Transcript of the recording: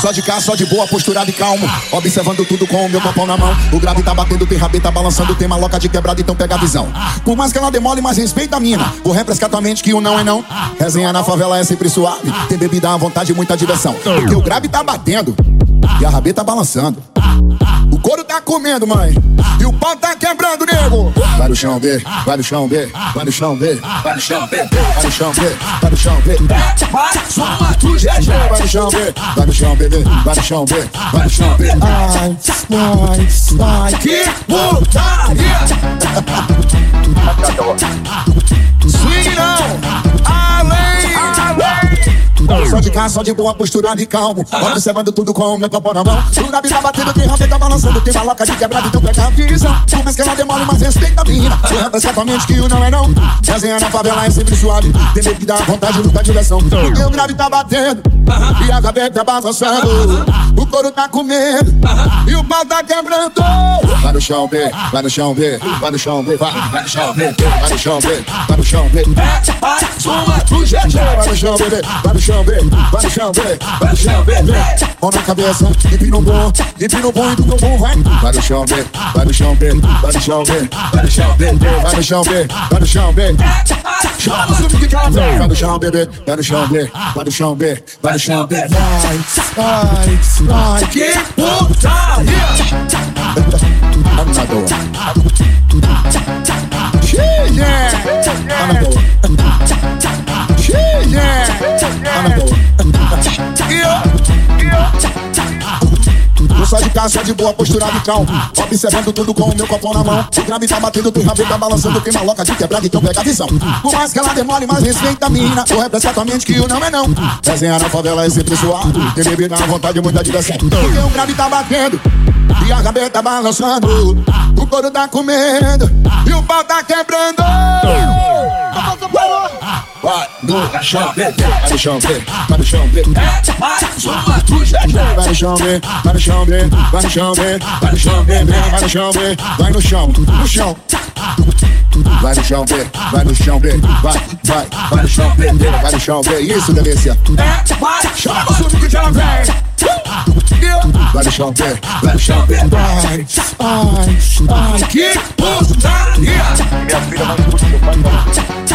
Só de cá, só de boa, posturado e calmo. Observando tudo com o meu copão na mão. O grave tá batendo, tem rabeta balançando, tem maloca de quebrada, então pega a visão. Por mais que ela demole, mas respeita a mina. Vou refrescar tua mente que o não é não. Resenha na favela é sempre suave. Tem bebida à vontade e muita diversão. Porque o grave tá batendo e a rabeta balançando. Couro tá comendo, mãe. E o pau tá quebrando, nego. Vai no chão, B, vai no chão, B, vai no chão, B, vai no chão, B, vai no chão, B, vai no chão, B. Vai, no chão, B, vai no chão, bebê, vai no chão, B, vai no chão, B. Ai, ai, ai. Que putaria! Só de cá, só de boa, postura de calmo. Observando tudo com o meu copo na mão. O Gabi tá batendo, tem rabeta tá balançando. Tem maloca de quebrada, então pega a visão. Mais que ela demore, mas respeita a mina. Eu represento exatamente que o não é não. Resenha na favela é sempre suave. Tem medo que dá vontade, muita direção. Porque o grave tá batendo. E a gaveta balançando. O couro tá comendo. E o pau tá quebrando. Vai no chão, B, vai no chão, B, vai no chão, B, vai, vai no chão, B, vai no chão, B, vai no chão, B. Vai, soma do GG. Vai no chão, bebê, vai no chão, bebê, vai no chão, bebê, vai no chão, bebê. Mão na cabeça, empina o bom, empina o bom e vai. Vai no chão, bebê, vai no chão, bebê, vai no chão, bebê, vai no chão, bebê, vai no chão, bebê, vai no chão, bebê. Chama o suco de casa. Vai no chão, bebê, vai no chão, bebê, vai no chão, bebê, vai no chão, bebê. Vai, vai, vai. Que Só de cá, só de boa, postura de calmo. Observando tudo com o meu copo na mão. O grave tá batendo, tem rabeta tá balançando, tem maloca de quebrada, então pega a visão. Por mais que ela demore, mas respeita a mina. Tua mente que o não é não. Resenha na favela é sempre suave. Tem bebida à vontade, muita diversão. Porque o grave tá batendo. E a rabeta tá balançando, o couro tá comendo e o pau tá quebrando. Vai no chão, vai no chão, vai no chão, Vai, soma do GG. Vai no chão, vai no chão, vai no chão, vai no chão, vai no chão, vai no chão, no chão. Vai no chão, vai no chão, vai, vai, vai no chão, vai no chão, isso delícia. Vai, chama o suco de GG. Vai no chão, vai no chão, vai, ai, ai. Que putaria! Minha filha vai escutar seu pai falando.